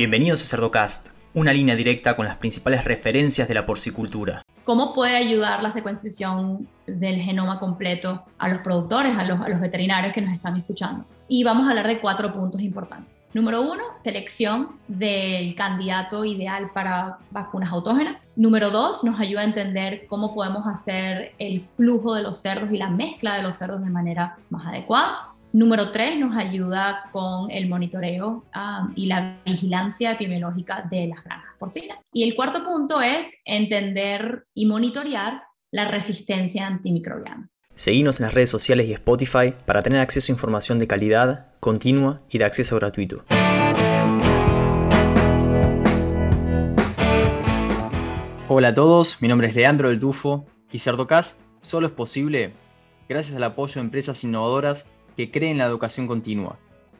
Bienvenidos a Cerdocast, una línea directa con las principales referencias de la porcicultura. ¿Cómo puede ayudar la secuenciación del genoma completo a los productores, a los, veterinarios que nos están escuchando? Y vamos a hablar de cuatro puntos importantes. Número uno, selección del candidato ideal para vacunas autógenas. Número dos, nos ayuda a entender cómo podemos hacer el flujo de los cerdos y la mezcla de los cerdos de manera más adecuada. Número tres, nos ayuda con el monitoreo um, y la vigilancia epidemiológica de las granjas porcinas. Y el cuarto punto es entender y monitorear la resistencia antimicrobiana. Seguimos en las redes sociales y Spotify para tener acceso a información de calidad, continua y de acceso gratuito. Hola a todos, mi nombre es Leandro del Tufo y Cerdocast solo es posible gracias al apoyo de empresas innovadoras que creen la educación continua,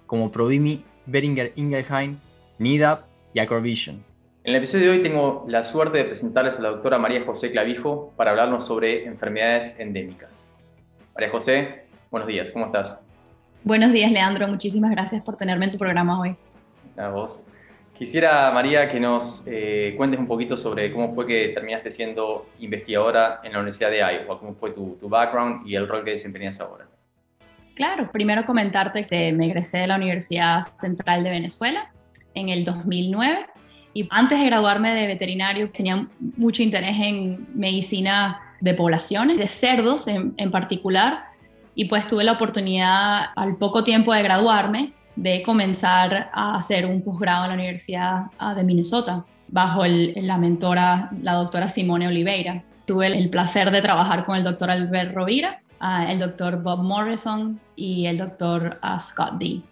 como Provimi, Beringer Ingelheim, NIDAP y Acrovision. En el episodio de hoy tengo la suerte de presentarles a la doctora María José Clavijo para hablarnos sobre enfermedades endémicas. María José, buenos días, ¿cómo estás? Buenos días, Leandro. Muchísimas gracias por tenerme en tu programa hoy. A vos. Quisiera, María, que nos eh, cuentes un poquito sobre cómo fue que terminaste siendo investigadora en la Universidad de Iowa, cómo fue tu, tu background y el rol que desempeñas ahora. Claro, primero comentarte que me egresé de la Universidad Central de Venezuela en el 2009 y antes de graduarme de veterinario tenía mucho interés en medicina de poblaciones, de cerdos en, en particular, y pues tuve la oportunidad al poco tiempo de graduarme de comenzar a hacer un posgrado en la Universidad ah, de Minnesota bajo la mentora, la doctora Simone Oliveira. Tuve el placer de trabajar con el doctor Albert Rovira, ah, el doctor Bob Morrison y el doctor ah, Scott D.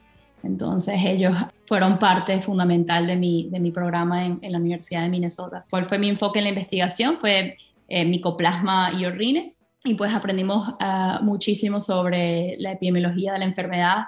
Entonces ellos fueron parte fundamental de mi, de mi programa en, la Universidad de Minnesota. ¿Cuál fue mi enfoque en la investigación? Fue eh, micoplasma y orines. Y pues aprendimos muchísimo sobre la epidemiología de la enfermedad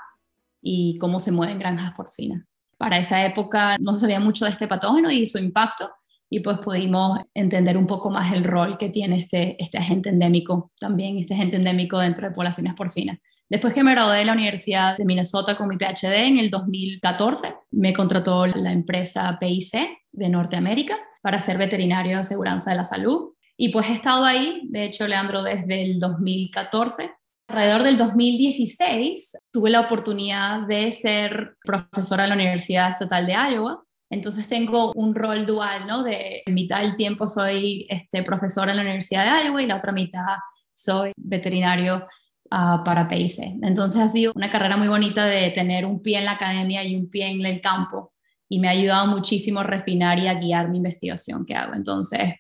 y cómo se mueven granjas porcinas. Para esa época no se sabía mucho de este patógeno y su impacto y pues pudimos entender un poco más el rol que tiene este, este agente endémico, también este agente endémico dentro de poblaciones porcinas. Después que me gradué de la Universidad de Minnesota con mi PhD en el 2014, me contrató la empresa PIC de Norteamérica para ser veterinario de seguridad de la salud. Y pues he estado ahí, de hecho, Leandro, desde el 2014 Alrededor del 2016 tuve la oportunidad de ser profesora en la Universidad Estatal de Iowa. Entonces tengo un rol dual, ¿no? De mitad del tiempo soy este, profesora en la Universidad de Iowa y la otra mitad soy veterinario uh, para PIC. Entonces ha sido una carrera muy bonita de tener un pie en la academia y un pie en el campo y me ha ayudado muchísimo a refinar y a guiar mi investigación que hago. Entonces,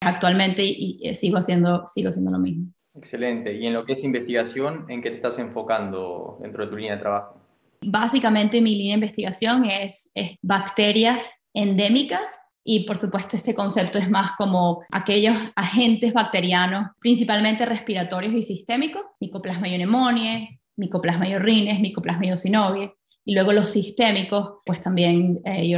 actualmente y, sigo, haciendo, sigo haciendo lo mismo. Excelente. ¿Y en lo que es investigación, en qué te estás enfocando dentro de tu línea de trabajo? Básicamente mi línea de investigación es, bacterias endémicas y por supuesto este concepto es más como aquellos agentes bacterianos, principalmente respiratorios y sistémicos, Mycoplasma pneumoniae, Mycoplasma orines, Mycoplasma synoviae, y luego los sistémicos, pues también eh, y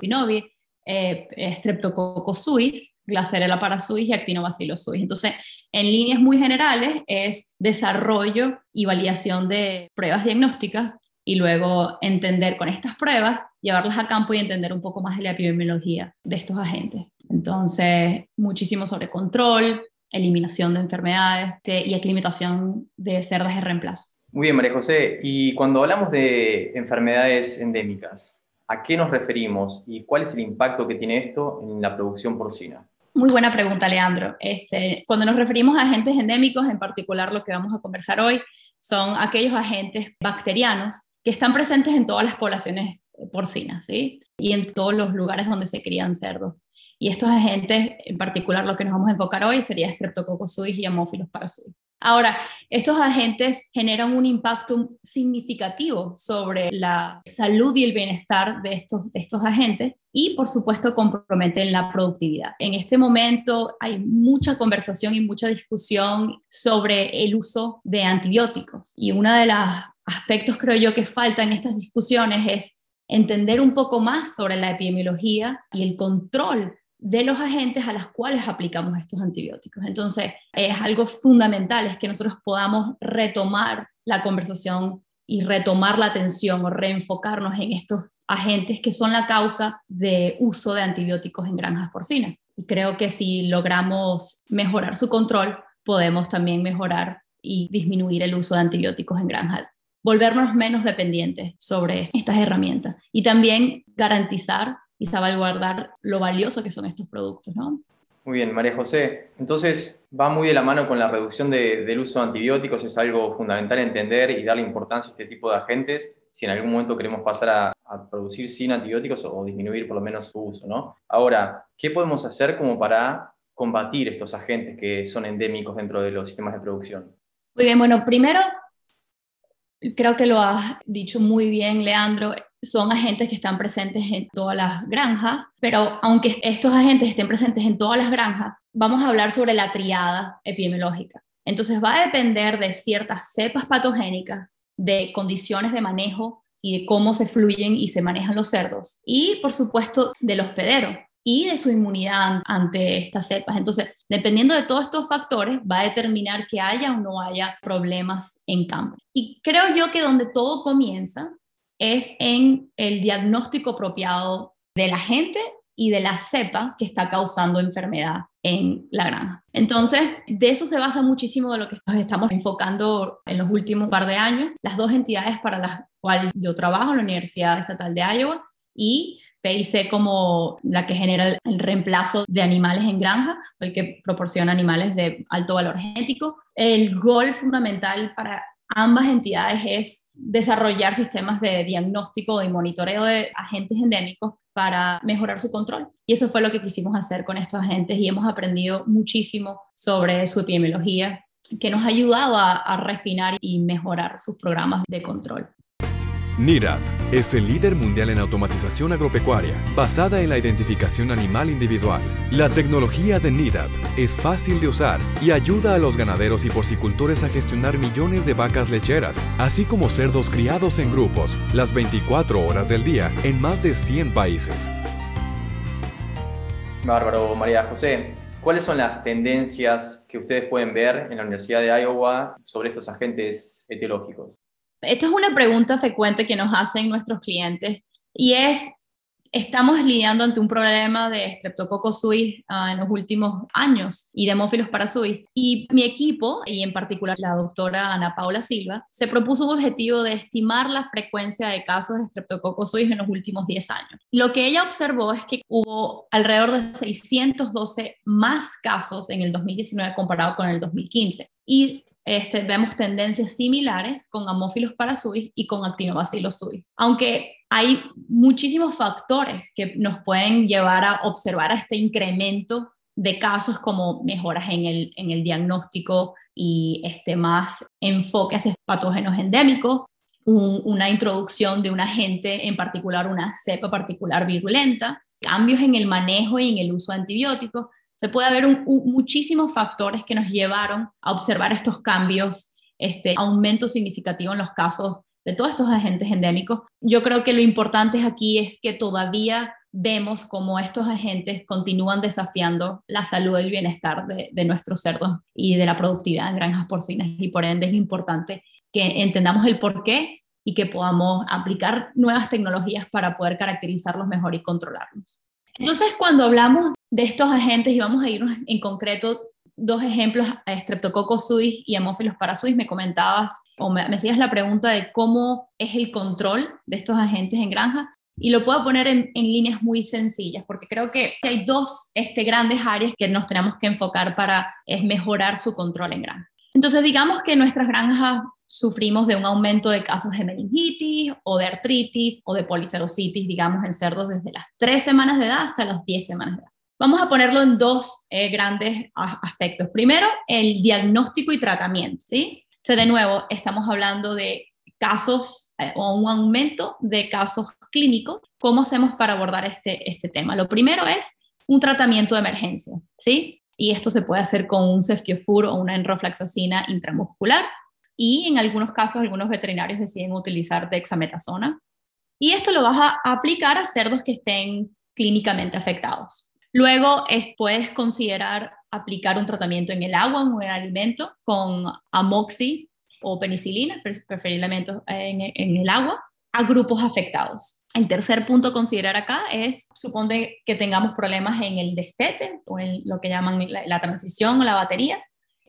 synoviae, eh, Streptococcus suis, Glasserella parasuis y Actinobacillus suis. Entonces, en líneas muy generales es desarrollo y validación de pruebas diagnósticas y luego entender con estas pruebas, llevarlas a campo y entender un poco más de la epidemiología de estos agentes. Entonces, muchísimo sobre control, eliminación de enfermedades y aclimatación de cerdas de reemplazo. Muy bien, María José. Y cuando hablamos de enfermedades endémicas, ¿A qué nos referimos y cuál es el impacto que tiene esto en la producción porcina? Muy buena pregunta, Leandro. Este, cuando nos referimos a agentes endémicos, en particular lo que vamos a conversar hoy, son aquellos agentes bacterianos que están presentes en todas las poblaciones porcinas, ¿sí? Y en todos los lugares donde se crían cerdos. Y estos agentes, en particular lo que nos vamos a enfocar hoy, sería Streptococcus suis y Haemophilus parasuis. Ahora, estos agentes generan un impacto significativo sobre la salud y el bienestar de estos, estos agentes y, por supuesto, comprometen la productividad. En este momento hay mucha conversación y mucha discusión sobre el uso de antibióticos y uno de los aspectos, creo yo, que falta en estas discusiones es entender un poco más sobre la epidemiología y el control de los agentes a los cuales aplicamos estos antibióticos. Entonces, es algo fundamental, es que nosotros podamos retomar la conversación y retomar la atención o reenfocarnos en estos agentes que son la causa de uso de antibióticos en granjas porcinas. Y creo que si logramos mejorar su control, podemos también mejorar y disminuir el uso de antibióticos en granjas volvernos menos dependientes sobre estas herramientas y también garantizar y salvaguardar lo valioso que son estos productos, ¿no? Muy bien, María José. Entonces, va muy de la mano con la reducción del uso de antibióticos, es algo fundamental entender y darle importancia a este tipo de agentes si en algún momento queremos pasar a, a, producir sin antibióticos o disminuir por lo menos su uso, ¿no? Ahora, ¿qué podemos hacer como para combatir estos agentes que son endémicos dentro de los sistemas de producción? Muy bien, bueno, primero creo que lo has dicho muy bien, Leandro, son agentes que están presentes en todas las granjas, pero aunque estos agentes estén presentes en todas las granjas, vamos a hablar sobre la triada epidemiológica. Entonces va a depender de ciertas cepas patogénicas, de condiciones de manejo y de cómo se fluyen y se manejan los cerdos, y por supuesto del hospedero y de su inmunidad ante estas cepas. Entonces, dependiendo de todos estos factores, va a determinar que haya o no haya problemas en campo. Y creo yo que donde todo comienza es en el diagnóstico apropiado de la gente y de la cepa que está causando enfermedad en la granja. Entonces, de eso se basa muchísimo de lo que estamos enfocando en los últimos par de años. Las dos entidades para las cuales yo trabajo, la Universidad Estatal de Iowa y PIC como la que genera el reemplazo de animales en granja, el que proporciona animales de alto valor genético. El gol fundamental para ambas entidades es desarrollar sistemas de diagnóstico y monitoreo de agentes endémicos para mejorar su control. Y eso fue lo que quisimos hacer con estos agentes y hemos aprendido muchísimo sobre su epidemiología que nos ha ayudado a, refinar y mejorar sus programas de control. NIRAP es el líder mundial en automatización agropecuaria basada en la identificación animal individual. La tecnología de NIRAP es fácil de usar y ayuda a los ganaderos y porcicultores a gestionar millones de vacas lecheras, así como cerdos criados en grupos, las 24 horas del día en más de 100 países. Bárbaro, María José. ¿Cuáles son las tendencias que ustedes pueden ver en la Universidad de Iowa sobre estos agentes etiológicos? Esta es una pregunta frecuente que nos hacen nuestros clientes y es, estamos lidiando ante un problema de Streptococcus suis uh, en los últimos años y de Hemófilos parasuis. Y mi equipo, y en particular la doctora Ana Paula Silva, se propuso un objetivo de estimar la frecuencia de casos de Streptococcus suis en los últimos 10 años. Lo que ella observó es que hubo alrededor de 612 más casos en el 2019 comparado con el 2015. Y este, vemos tendencias similares con Amófilos parasuis y con Actinobacillus suis. Aunque hay muchísimos factores que nos pueden llevar a observar este incremento de casos como mejoras en el, en el diagnóstico y este, más enfoque hacia patógenos endémicos, una introducción de un agente, en particular una cepa particular virulenta, cambios en el manejo y en el uso de antibióticos, se puede haber muchísimos factores que nos llevaron a observar estos cambios, este aumento significativo en los casos de todos estos agentes endémicos. Yo creo que lo importante aquí es que todavía vemos cómo estos agentes continúan desafiando la salud y el bienestar de, nuestros cerdos y de la productividad en granjas porcinas y por ende es importante que entendamos el por qué y que podamos aplicar nuevas tecnologías para poder caracterizarlos mejor y controlarlos. Entonces, cuando hablamos de estos agentes, y vamos a irnos en concreto dos ejemplos, Streptococcus suis y Haemophilus parasuis, me comentabas o me, hacías la pregunta de cómo es el control de estos agentes en granja. Y lo puedo poner en, líneas muy sencillas, porque creo que hay dos este, grandes áreas que nos tenemos que enfocar para es mejorar su control en granja. Entonces, digamos que nuestras granjas sufrimos de un aumento de casos de meningitis o de artritis o de policerositis, digamos, en cerdos desde las 3 semanas de edad hasta las 10 semanas de edad. Vamos a ponerlo en dos eh, grandes aspectos. Primero, el diagnóstico y tratamiento, ¿sí? de nuevo, estamos hablando de casos eh, o un aumento de casos clínicos. ¿Cómo hacemos para abordar este, este tema? Lo primero es un tratamiento de emergencia, ¿sí? Y esto se puede hacer con un ceftiofur o una enroflaxacina intramuscular y en algunos casos algunos veterinarios deciden utilizar dexametasona. Y esto lo vas a aplicar a cerdos que estén clínicamente afectados. Luego puedes considerar aplicar un tratamiento en el agua o en el alimento con amoxi o penicilina, preferiblemente en, en el agua, a grupos afectados. El tercer punto a considerar acá es, supone que tengamos problemas en el destete o en lo que llaman la, transición o la batería.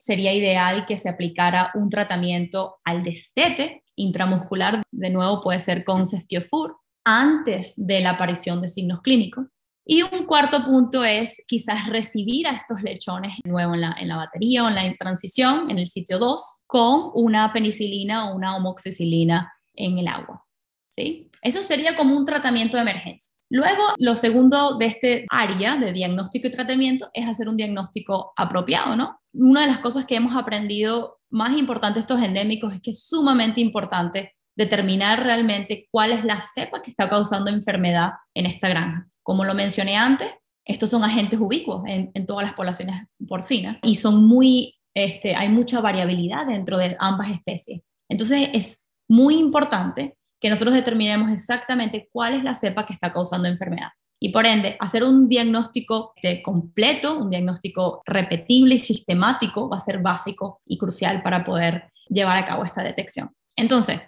Sería ideal que se aplicara un tratamiento al destete intramuscular, de nuevo puede ser con cestiofur, antes de la aparición de signos clínicos. Y un cuarto punto es quizás recibir a estos lechones nuevo en la, en la batería o en la transición, en el sitio 2, con una penicilina o una homoxicilina en el agua. ¿sí? Eso sería como un tratamiento de emergencia. Luego, lo segundo de este área de diagnóstico y tratamiento es hacer un diagnóstico apropiado, ¿no? Una de las cosas que hemos aprendido más importante estos endémicos es que es sumamente importante determinar realmente cuál es la cepa que está causando enfermedad en esta granja. Como lo mencioné antes, estos son agentes ubicuos en, todas las poblaciones porcinas y son muy, este, hay mucha variabilidad dentro de ambas especies. Entonces es muy importante que nosotros determinemos exactamente cuál es la cepa que está causando enfermedad. Y por ende, hacer un diagnóstico completo, un diagnóstico repetible y sistemático va a ser básico y crucial para poder llevar a cabo esta detección. Entonces,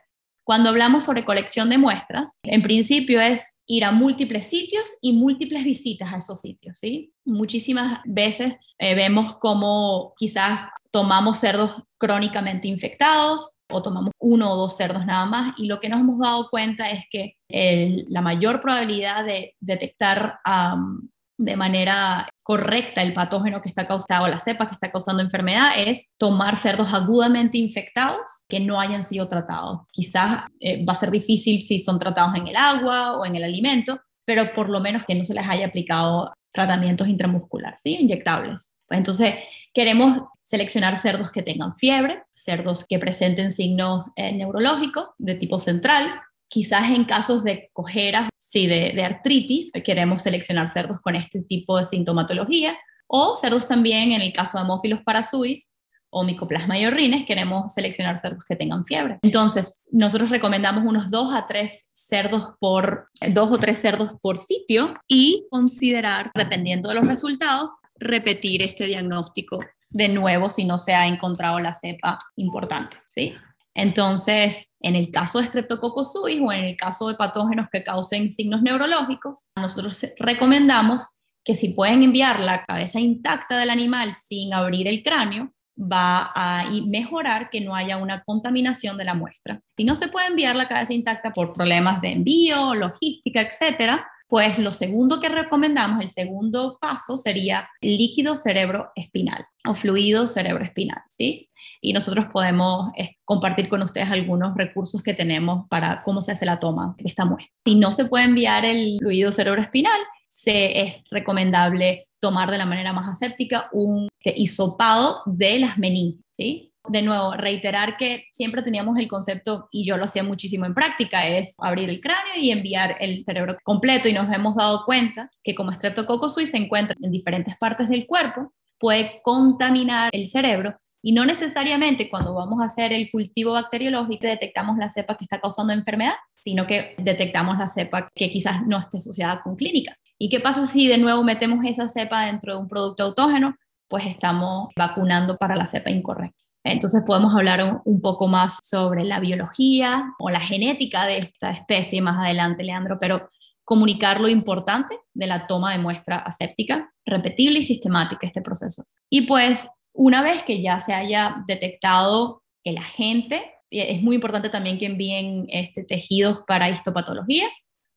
cuando hablamos sobre colección de muestras, en principio es ir a múltiples sitios y múltiples visitas a esos sitios, ¿sí? Muchísimas veces eh, vemos cómo quizás tomamos cerdos crónicamente infectados, o tomamos uno o dos cerdos nada más y lo que nos hemos dado cuenta es que la mayor probabilidad de detectar de manera correcta el patógeno que está causando, la cepa que está causando enfermedad, es tomar cerdos agudamente infectados que no hayan sido tratados. Quizás eh, va a ser difícil si son tratados en el agua o en el alimento, pero por lo menos que no se les haya aplicado tratamientos intramusculares, ¿sí? inyectables. Pues entonces, queremos seleccionar cerdos que tengan fiebre, cerdos que presenten signos eh, neurológicos de tipo central. Quizás en casos de cojeras, sí, de, artritis, queremos seleccionar cerdos con este tipo de sintomatología. O cerdos también, en el caso de hemófilos parasuis, o micoplasma y orines, queremos seleccionar cerdos que tengan fiebre. Entonces, nosotros recomendamos unos dos a tres cerdos por, dos o tres cerdos por sitio y considerar, dependiendo de los resultados, repetir este diagnóstico de nuevo si no se ha encontrado la cepa importante, ¿sí? Entonces, en el caso de Streptococcus suis o en el caso de patógenos que causen signos neurológicos, nosotros recomendamos que si pueden enviar la cabeza intacta del animal sin abrir el cráneo, va a mejorar que no haya una contaminación de la muestra. Si no se puede enviar la cabeza intacta por problemas de envío, logística, etcétera, pues lo segundo que recomendamos, el segundo paso sería líquido cerebro espinal o fluido cerebro espinal, ¿sí? Y nosotros podemos compartir con ustedes algunos recursos que tenemos para cómo se hace la toma de esta muestra. Si no se puede enviar el fluido cerebro espinal, se es recomendable tomar de la manera más aséptica un hisopado de las meninges, ¿sí? De nuevo, reiterar que siempre teníamos el concepto, y yo lo hacía muchísimo en práctica, es abrir el cráneo y enviar el cerebro completo y nos hemos dado cuenta que como Streptococcus suis se encuentra en diferentes partes del cuerpo, puede contaminar el cerebro y no necesariamente cuando vamos a hacer el cultivo bacteriológico detectamos la cepa que está causando enfermedad, sino que detectamos la cepa que quizás no esté asociada con clínica. ¿Y qué pasa si de nuevo metemos esa cepa dentro de un producto autógeno? Pues estamos vacunando para la cepa incorrecta. Entonces podemos hablar un, poco más sobre la biología o la genética de esta especie más adelante, Leandro, pero comunicar lo importante de la toma de muestra aséptica, repetible y sistemática este proceso. Y pues una vez que ya se haya detectado el agente, es muy importante también que envíen este, tejidos para histopatología,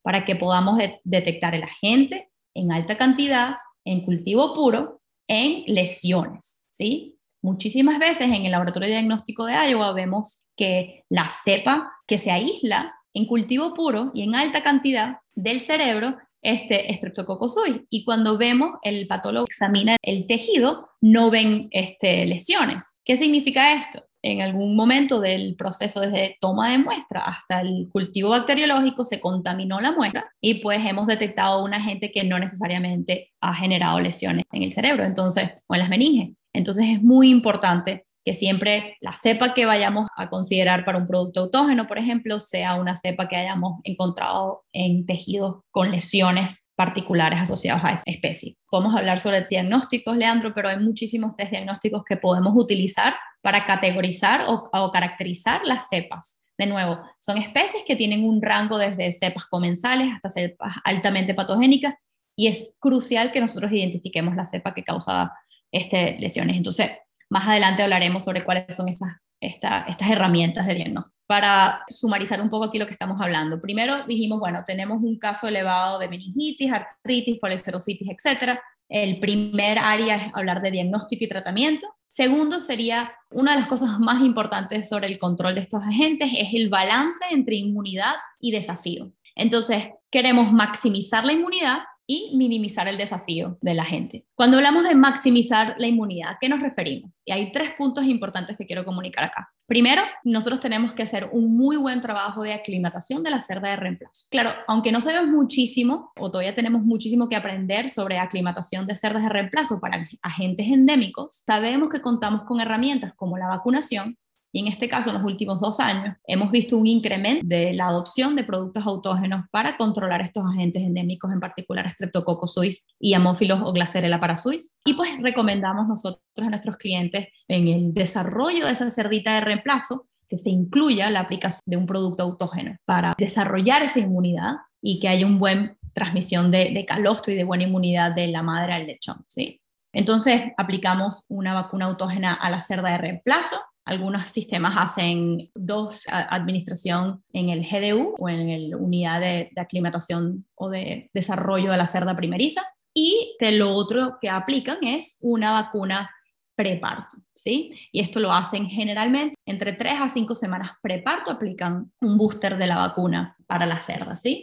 para que podamos detectar el agente en alta cantidad, en cultivo puro, en lesiones, ¿sí? Muchísimas veces en el laboratorio de diagnóstico de Iowa vemos que la cepa que se aísla en cultivo puro y en alta cantidad del cerebro este Streptococcus y cuando vemos el patólogo examina el tejido no ven este, lesiones. ¿Qué significa esto? En algún momento del proceso desde toma de muestra hasta el cultivo bacteriológico se contaminó la muestra y pues hemos detectado un agente que no necesariamente ha generado lesiones en el cerebro, entonces o en las meninges. Entonces es muy importante que siempre la cepa que vayamos a considerar para un producto autógeno, por ejemplo, sea una cepa que hayamos encontrado en tejidos con lesiones particulares asociados a esa especie. Podemos hablar sobre diagnósticos, Leandro, pero hay muchísimos test diagnósticos que podemos utilizar para categorizar o, o caracterizar las cepas. De nuevo, son especies que tienen un rango desde cepas comensales hasta cepas altamente patogénicas y es crucial que nosotros identifiquemos la cepa que causa este, lesiones. Entonces, más adelante hablaremos sobre cuáles son esas, estas herramientas de diagnóstico. Para sumarizar un poco aquí lo que estamos hablando. Primero dijimos, bueno, tenemos un caso elevado de meningitis, artritis, policerositis, etc. El primer área es hablar de diagnóstico y tratamiento. Segundo sería, una de las cosas más importantes sobre el control de estos agentes es el balance entre inmunidad y desafío. Entonces, queremos maximizar la inmunidad, y minimizar el desafío de la gente. Cuando hablamos de maximizar la inmunidad, ¿a qué nos referimos? Y hay tres puntos importantes que quiero comunicar acá. Primero, nosotros tenemos que hacer un muy buen trabajo de aclimatación de la cerda de reemplazo. Claro, aunque no sabemos muchísimo o todavía tenemos muchísimo que aprender sobre aclimatación de cerdas de reemplazo para agentes endémicos, sabemos que contamos con herramientas como la vacunación y en este caso, en los últimos dos años, hemos visto un incremento de la adopción de productos autógenos para controlar estos agentes endémicos, en particular Streptococcus suis y Haemophilus o Glasserella parasuis. Y pues recomendamos nosotros a nuestros clientes en el desarrollo de esa cerdita de reemplazo que se incluya la aplicación de un producto autógeno para desarrollar esa inmunidad y que haya una buena transmisión de, de calostro y de buena inmunidad de la madre al lechón, ¿sí? Entonces, aplicamos una vacuna autógena a la cerda de reemplazo algunos sistemas hacen dos administración en el GDU o en la unidad de, aclimatación o de desarrollo de la cerda primeriza. Y de lo otro que aplican es una vacuna preparto, ¿sí? Y esto lo hacen generalmente entre 3 a 5 semanas preparto, aplican un booster de la vacuna para la cerda, ¿sí?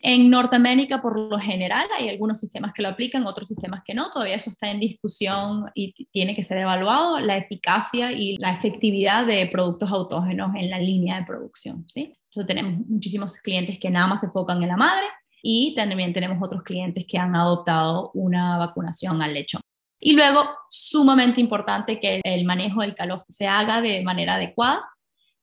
En Norteamérica, por lo general, hay algunos sistemas que lo aplican, otros sistemas que no. Todavía eso está en discusión y tiene que ser evaluado la eficacia y la efectividad de productos autógenos en la línea de producción. ¿sí? Entonces tenemos muchísimos clientes que nada más se enfocan en la madre y también tenemos otros clientes que han adoptado una vacunación al lechón. Y luego, sumamente importante que el manejo del calor se haga de manera adecuada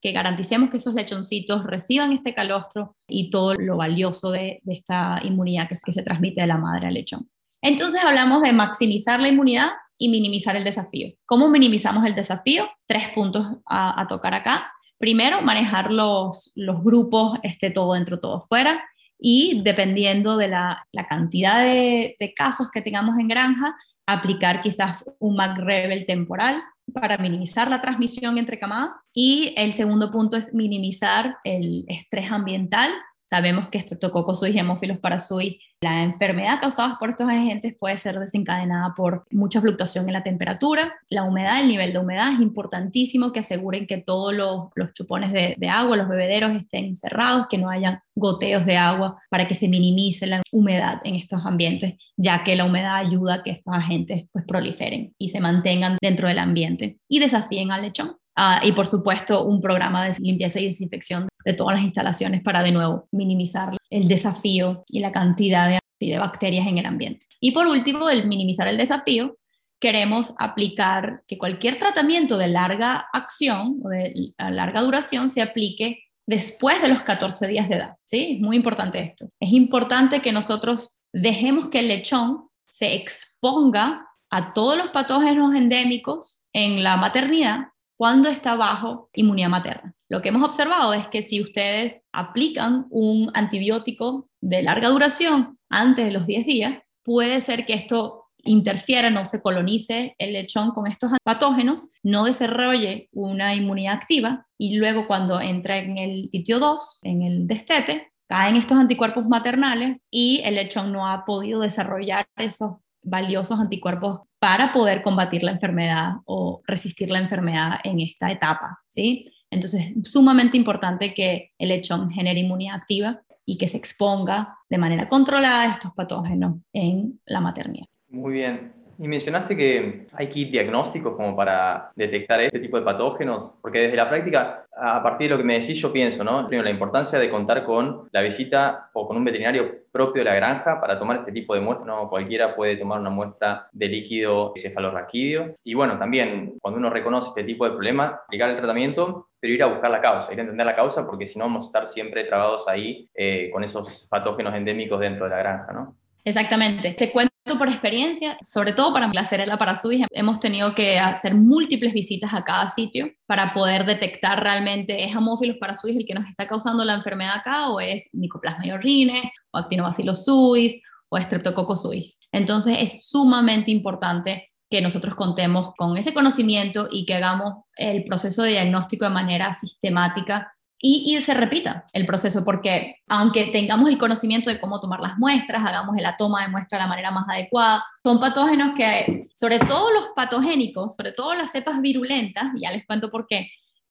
que garanticemos que esos lechoncitos reciban este calostro y todo lo valioso de, esta inmunidad que, se transmite de la madre al lechón. Entonces hablamos de maximizar la inmunidad y minimizar el desafío. ¿Cómo minimizamos el desafío? Tres puntos a, tocar acá. Primero, manejar los, los grupos, este, todo dentro, todo fuera. Y dependiendo de la, cantidad de, de, casos que tengamos en granja, aplicar quizás un MAC-Rebel temporal para minimizar la transmisión entre camadas. Y el segundo punto es minimizar el estrés ambiental. Sabemos que Streptococcus suis y Haemophilus parasui, la enfermedad causada por estos agentes puede ser desencadenada por mucha fluctuación en la temperatura, la humedad, el nivel de humedad. Es importantísimo que aseguren que todos los, chupones de, de, agua, los bebederos estén cerrados, que no haya goteos de agua para que se minimice la humedad en estos ambientes, ya que la humedad ayuda a que estos agentes pues, proliferen y se mantengan dentro del ambiente y desafíen al lechón. Ah, y por supuesto un programa de limpieza y desinfección de todas las instalaciones para de nuevo minimizar el desafío y la cantidad de, de bacterias en el ambiente. Y por último, el minimizar el desafío, queremos aplicar que cualquier tratamiento de larga acción o de larga duración se aplique después de los 14 días de edad. ¿sí? Es muy importante esto. Es importante que nosotros dejemos que el lechón se exponga a todos los patógenos endémicos en la maternidad cuando está bajo inmunidad materna. Lo que hemos observado es que si ustedes aplican un antibiótico de larga duración antes de los 10 días, puede ser que esto interfiera, no se colonice el lechón con estos patógenos, no desarrolle una inmunidad activa y luego cuando entra en el sitio 2, en el destete, caen estos anticuerpos maternales y el lechón no ha podido desarrollar esos valiosos anticuerpos para poder combatir la enfermedad o resistir la enfermedad en esta etapa, ¿sí? Entonces, es sumamente importante que el lechón genere inmunidad activa y que se exponga de manera controlada a estos patógenos en la maternidad. Muy bien. Y mencionaste que hay kit diagnósticos como para detectar este tipo de patógenos, porque desde la práctica, a partir de lo que me decís, yo pienso, ¿no? Primero, la importancia de contar con la visita o con un veterinario propio de la granja para tomar este tipo de muestras. No cualquiera puede tomar una muestra de líquido cefalorraquídeo. Y bueno, también cuando uno reconoce este tipo de problema, aplicar el tratamiento, pero ir a buscar la causa, ir a entender la causa, porque si no vamos a estar siempre trabados ahí eh, con esos patógenos endémicos dentro de la granja, ¿no? Exactamente. Te cuento por experiencia, sobre todo para la cerela para su hija, hemos tenido que hacer múltiples visitas a cada sitio para poder detectar realmente es Haemophilus hija el que nos está causando la enfermedad acá o es Mycoplasma yorrine o Actinobacillus suis o Streptococcus suis. Entonces es sumamente importante que nosotros contemos con ese conocimiento y que hagamos el proceso de diagnóstico de manera sistemática y, se repita el proceso, porque aunque tengamos el conocimiento de cómo tomar las muestras, hagamos la toma de muestra de la manera más adecuada, son patógenos que, sobre todo los patogénicos, sobre todo las cepas virulentas, ya les cuento por qué,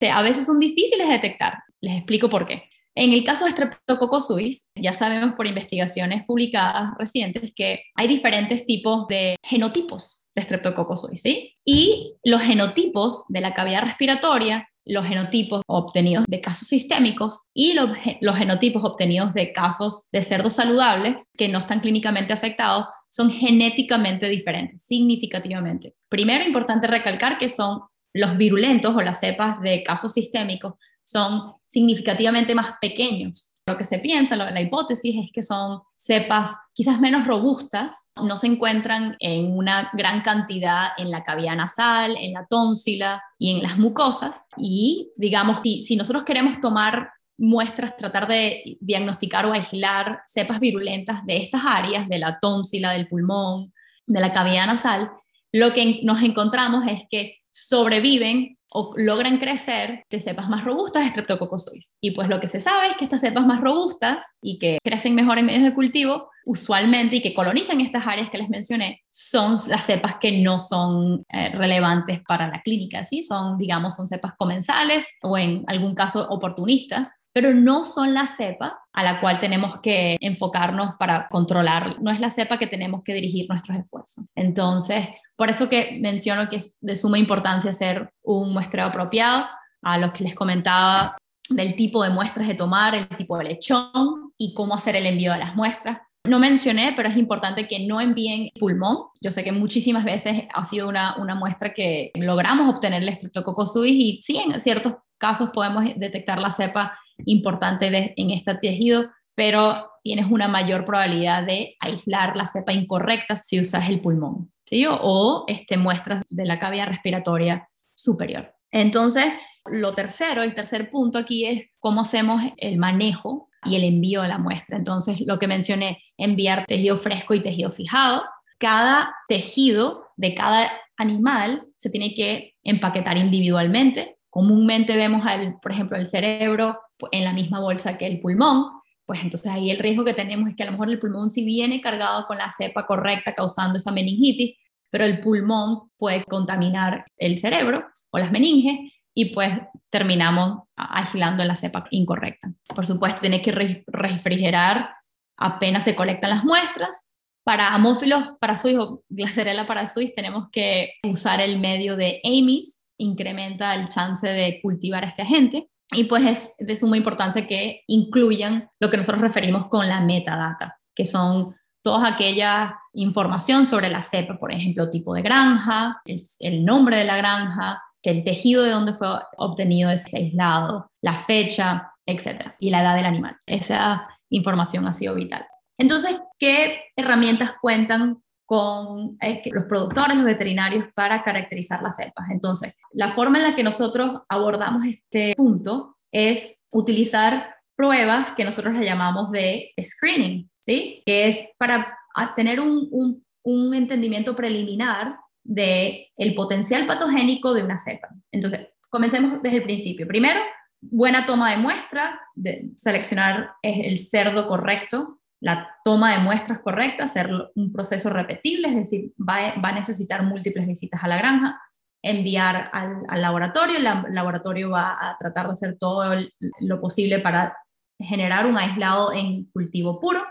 a veces son difíciles de detectar. Les explico por qué. En el caso de Streptococcus suis, ya sabemos por investigaciones publicadas recientes que hay diferentes tipos de genotipos de Streptococcus ¿sí? Y los genotipos de la cavidad respiratoria los genotipos obtenidos de casos sistémicos y los, genotipos obtenidos de casos de cerdos saludables que no están clínicamente afectados son genéticamente diferentes, significativamente. Primero, importante recalcar que son los virulentos o las cepas de casos sistémicos son significativamente más pequeños lo que se piensa, la hipótesis es que son cepas quizás menos robustas, no se encuentran en una gran cantidad en la cavidad nasal, en la tónsila y en las mucosas. Y digamos, si, si nosotros queremos tomar muestras, tratar de diagnosticar o aislar cepas virulentas de estas áreas, de la tónsila, del pulmón, de la cavidad nasal, lo que nos encontramos es que sobreviven o logran crecer de cepas más robustas de Streptococcus suis. Y pues lo que se sabe es que estas cepas más robustas y que crecen mejor en medios de cultivo, usualmente y que colonizan estas áreas que les mencioné, son las cepas que no son eh, relevantes para la clínica, ¿sí? Son, digamos, son cepas comensales o en algún caso oportunistas, pero no son la cepa a la cual tenemos que enfocarnos para controlar, no es la cepa que tenemos que dirigir nuestros esfuerzos. Entonces, por eso que menciono que es de suma importancia hacer un muestreo apropiado a los que les comentaba del tipo de muestras de tomar, el tipo de lechón y cómo hacer el envío de las muestras. No mencioné, pero es importante que no envíen pulmón. Yo sé que muchísimas veces ha sido una, una muestra que logramos obtener el Streptococcus suis y sí, en ciertos casos podemos detectar la cepa importante en este tejido, pero tienes una mayor probabilidad de aislar la cepa incorrecta si usas el pulmón. ¿sí? o, este, muestras de la cavidad respiratoria superior. Entonces, lo tercero, el tercer punto aquí es cómo hacemos el manejo y el envío de la muestra. Entonces, lo que mencioné, enviar tejido fresco y tejido fijado. Cada tejido de cada animal se tiene que empaquetar individualmente. Comúnmente vemos, por ejemplo, el cerebro en la misma bolsa que el pulmón, pues entonces ahí el riesgo que tenemos es que a lo mejor el pulmón sí viene cargado con la cepa correcta causando esa meningitis, pero el pulmón puede contaminar el cerebro o las meninges y pues terminamos aislando la cepa incorrecta. Por supuesto, tiene que refrigerar apenas se colectan las muestras. Para amófilos para su hijo, Glacerella para suis, tenemos que usar el medio de AMIS, incrementa el chance de cultivar este agente. Y pues es de suma importancia que incluyan lo que nosotros referimos con la metadata, que son toda aquella información sobre la cepa, por ejemplo, tipo de granja, el, nombre de la granja, que el tejido de donde fue obtenido es aislado, la fecha, etc. Y la edad del animal. Esa información ha sido vital. Entonces, ¿qué herramientas cuentan con eh, los productores, los veterinarios, para caracterizar las cepas. Entonces, la forma en la que nosotros abordamos este punto es utilizar pruebas que nosotros le llamamos de screening, ¿sí? Que es para tener un, un, entendimiento preliminar de el potencial patogénico de una cepa. Entonces, comencemos desde el principio. Primero, buena toma de muestra, de seleccionar el cerdo correcto la toma de muestras correcta, hacer un proceso repetible, es decir, va, a necesitar múltiples visitas a la granja, enviar al, laboratorio, el laboratorio va a tratar de hacer todo lo posible para generar un aislado en cultivo puro.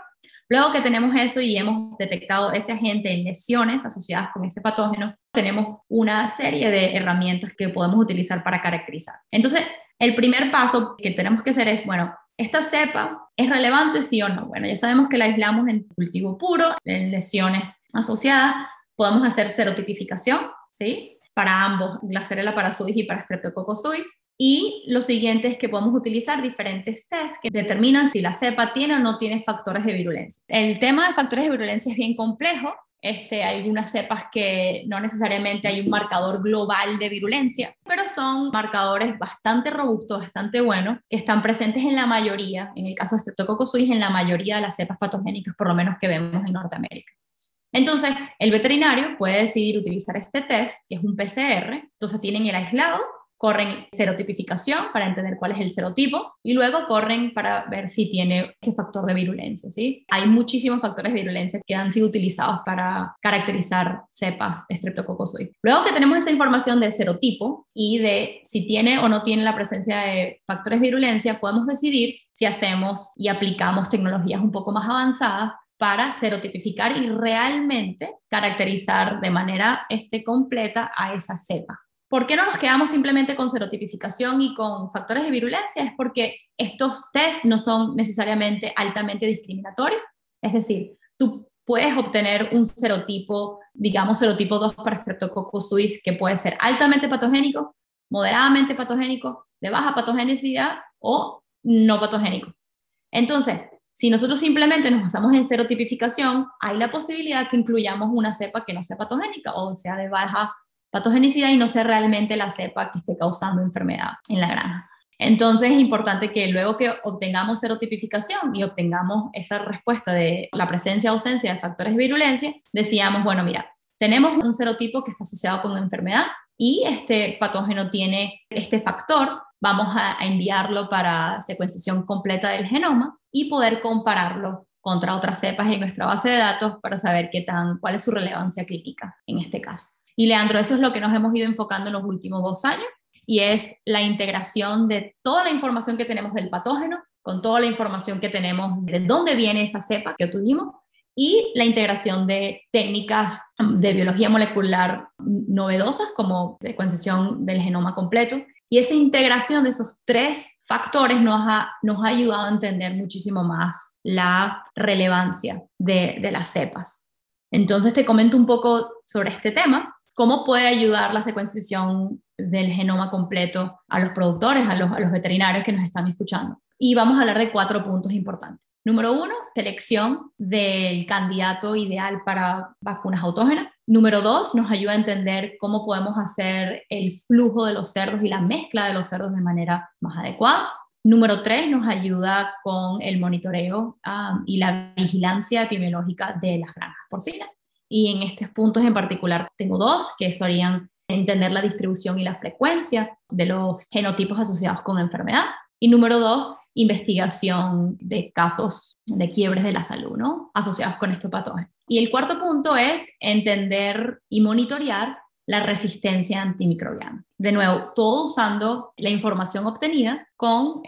Luego que tenemos eso y hemos detectado ese agente en lesiones asociadas con ese patógeno, tenemos una serie de herramientas que podemos utilizar para caracterizar. Entonces, el primer paso que tenemos que hacer es, bueno, ¿esta cepa es relevante sí o no? Bueno, ya sabemos que la aislamos en cultivo puro, en lesiones asociadas, podemos hacer serotipificación, ¿sí? Para ambos, Glasserella parasuis y para Streptococcus suis. Y lo siguiente es que podemos utilizar diferentes tests que determinan si la cepa tiene o no tiene factores de virulencia. El tema de factores de virulencia es bien complejo. Este, algunas cepas que no necesariamente hay un marcador global de virulencia, pero son marcadores bastante robustos, bastante buenos, que están presentes en la mayoría, en el caso de Streptococcus suis, en la mayoría de las cepas patogénicas, por lo menos que vemos en Norteamérica. Entonces, el veterinario puede decidir utilizar este test, que es un PCR, entonces tienen el aislado corren serotipificación para entender cuál es el serotipo y luego corren para ver si tiene qué factor de virulencia. ¿sí? Hay muchísimos factores de virulencia que han sido utilizados para caracterizar cepas Streptococcus Luego que tenemos esa información del serotipo y de si tiene o no tiene la presencia de factores de virulencia, podemos decidir si hacemos y aplicamos tecnologías un poco más avanzadas para serotipificar y realmente caracterizar de manera este, completa a esa cepa. ¿Por qué no nos quedamos simplemente con serotipificación y con factores de virulencia? Es porque estos tests no son necesariamente altamente discriminatorios. Es decir, tú puedes obtener un serotipo, digamos serotipo 2 para Streptococcus suis, que puede ser altamente patogénico, moderadamente patogénico, de baja patogenicidad o no patogénico. Entonces, si nosotros simplemente nos basamos en serotipificación, hay la posibilidad que incluyamos una cepa que no sea patogénica o sea de baja patogenicidad y no sea realmente la cepa que esté causando enfermedad en la granja. Entonces es importante que luego que obtengamos serotipificación y obtengamos esa respuesta de la presencia o ausencia de factores de virulencia, decíamos, bueno, mira, tenemos un serotipo que está asociado con enfermedad y este patógeno tiene este factor, vamos a, enviarlo para secuenciación completa del genoma y poder compararlo contra otras cepas en nuestra base de datos para saber qué tan, cuál es su relevancia clínica en este caso. Y Leandro, eso es lo que nos hemos ido enfocando en los últimos dos años y es la integración de toda la información que tenemos del patógeno con toda la información que tenemos de dónde viene esa cepa que obtuvimos y la integración de técnicas de biología molecular novedosas como secuenciación del genoma completo. Y esa integración de esos tres factores nos ha, nos ha ayudado a entender muchísimo más la relevancia de, de las cepas. Entonces te comento un poco sobre este tema ¿Cómo puede ayudar la secuenciación del genoma completo a los productores, a los, a los veterinarios que nos están escuchando? Y vamos a hablar de cuatro puntos importantes. Número uno, selección del candidato ideal para vacunas autógenas. Número dos, nos ayuda a entender cómo podemos hacer el flujo de los cerdos y la mezcla de los cerdos de manera más adecuada. Número tres, nos ayuda con el monitoreo um, y la vigilancia epidemiológica de las granjas porcinas. Y en estos puntos en particular tengo dos, que serían entender la distribución y la frecuencia de los genotipos asociados con enfermedad. Y número dos, investigación de casos de quiebres de la salud, ¿no? Asociados con estos patógenos. Y el cuarto punto es entender y monitorear la resistencia antimicrobiana. De nuevo, todo usando la información obtenida con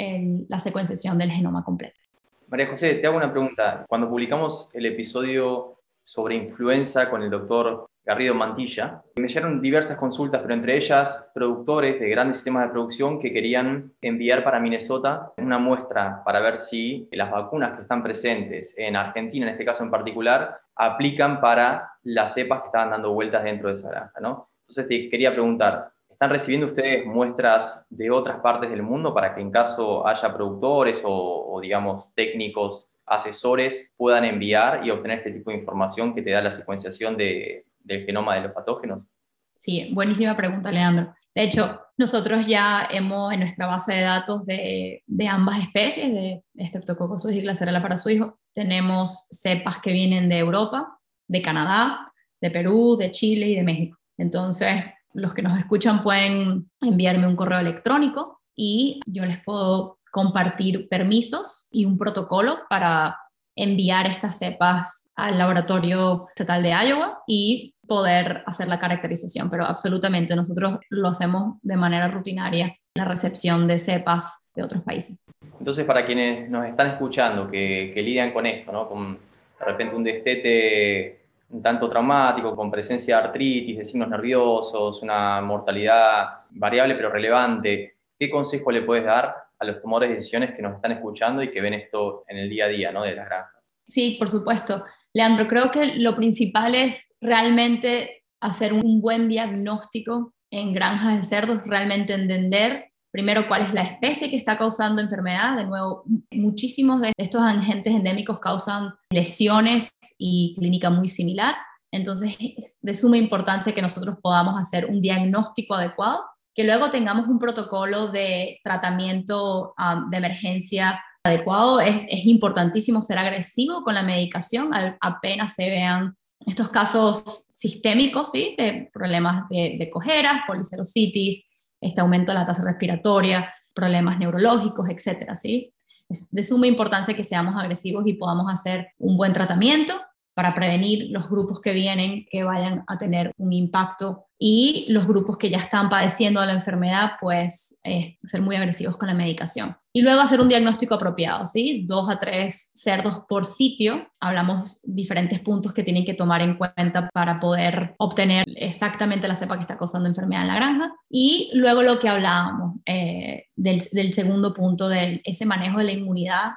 la secuenciación del genoma completo. María José, te hago una pregunta. Cuando publicamos el episodio sobre influenza con el doctor Garrido Mantilla. Me llegaron diversas consultas, pero entre ellas productores de grandes sistemas de producción que querían enviar para Minnesota una muestra para ver si las vacunas que están presentes en Argentina, en este caso en particular, aplican para las cepas que estaban dando vueltas dentro de esa granja. ¿no? Entonces te quería preguntar, ¿están recibiendo ustedes muestras de otras partes del mundo para que en caso haya productores o, o digamos técnicos asesores puedan enviar y obtener este tipo de información que te da la secuenciación de, del genoma de los patógenos? Sí, buenísima pregunta, Leandro. De hecho, nosotros ya hemos en nuestra base de datos de, de ambas especies, de Streptococcus y Glasserella hijo tenemos cepas que vienen de Europa, de Canadá, de Perú, de Chile y de México. Entonces, los que nos escuchan pueden enviarme un correo electrónico y yo les puedo compartir permisos y un protocolo para enviar estas cepas al laboratorio estatal de Iowa y poder hacer la caracterización, pero absolutamente nosotros lo hacemos de manera rutinaria, la recepción de cepas de otros países. Entonces, para quienes nos están escuchando, que, lidian con esto, ¿no? con de repente un destete un tanto traumático, con presencia de artritis, de signos nerviosos, una mortalidad variable pero relevante, ¿qué consejo le puedes dar a los tomadores de decisiones que nos están escuchando y que ven esto en el día a día ¿no? de las granjas? Sí, por supuesto. Leandro, creo que lo principal es realmente hacer un buen diagnóstico en granjas de cerdos, realmente entender primero cuál es la especie que está causando enfermedad. De nuevo, muchísimos de estos agentes endémicos causan lesiones y clínica muy similar. Entonces, es de suma importancia que nosotros podamos hacer un diagnóstico adecuado, que luego tengamos un protocolo de tratamiento um, de emergencia adecuado. Es, es, importantísimo ser agresivo con la medicación apenas se vean estos casos sistémicos, ¿sí? de problemas de, de cojeras, policerositis, este aumento de la tasa respiratoria, problemas neurológicos, etcétera, ¿sí? Es de suma importancia que seamos agresivos y podamos hacer un buen tratamiento para prevenir los grupos que vienen que vayan a tener un impacto y los grupos que ya están padeciendo la enfermedad, pues ser muy agresivos con la medicación. Y luego hacer un diagnóstico apropiado, ¿sí? Dos a tres cerdos por sitio. Hablamos diferentes puntos que tienen que tomar en cuenta para poder obtener exactamente la cepa que está causando enfermedad en la granja. Y luego lo que hablábamos eh, del, del segundo punto, de ese manejo de la inmunidad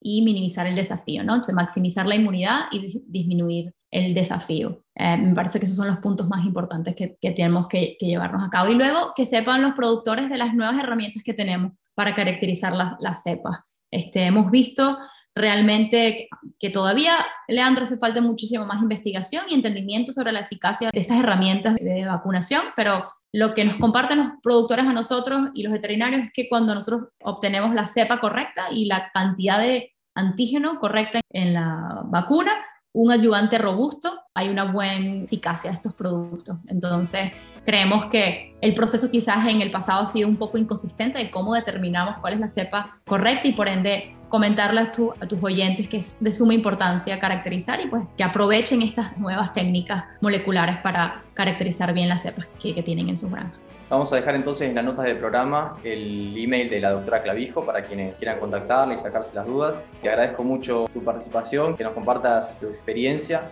y minimizar el desafío, ¿no? Entonces, maximizar la inmunidad y disminuir el desafío. Eh, me parece que esos son los puntos más importantes que, tenemos que, llevarnos a cabo. Y luego que sepan los productores de las nuevas herramientas que tenemos para caracterizar las, cepas. Este, hemos visto realmente que todavía, Leandro, hace falta muchísimo más investigación y entendimiento sobre la eficacia de estas herramientas de vacunación, pero lo que nos comparten los productores a nosotros y los veterinarios es que cuando nosotros obtenemos la cepa correcta y la cantidad de antígeno correcta en la vacuna, un ayudante robusto, hay una buena eficacia de estos productos. Entonces, creemos que el proceso quizás en el pasado ha sido un poco inconsistente de cómo determinamos cuál es la cepa correcta y por ende comentarle a, tu, a tus oyentes que es de suma importancia caracterizar y pues que aprovechen estas nuevas técnicas moleculares para caracterizar bien las cepas que, que tienen en sus granjas. Vamos a dejar entonces en las notas del programa el email de la doctora Clavijo para quienes quieran contactarla y sacarse las dudas. Te agradezco mucho tu participación, que nos compartas tu experiencia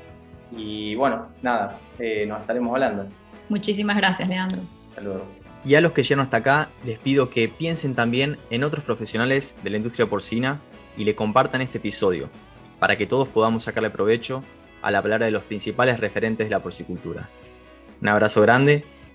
y bueno, nada, eh, nos estaremos hablando. Muchísimas gracias, Leandro. Hasta luego. Y a los que llegan hasta acá, les pido que piensen también en otros profesionales de la industria porcina y le compartan este episodio, para que todos podamos sacarle provecho a la palabra de los principales referentes de la porcicultura. Un abrazo grande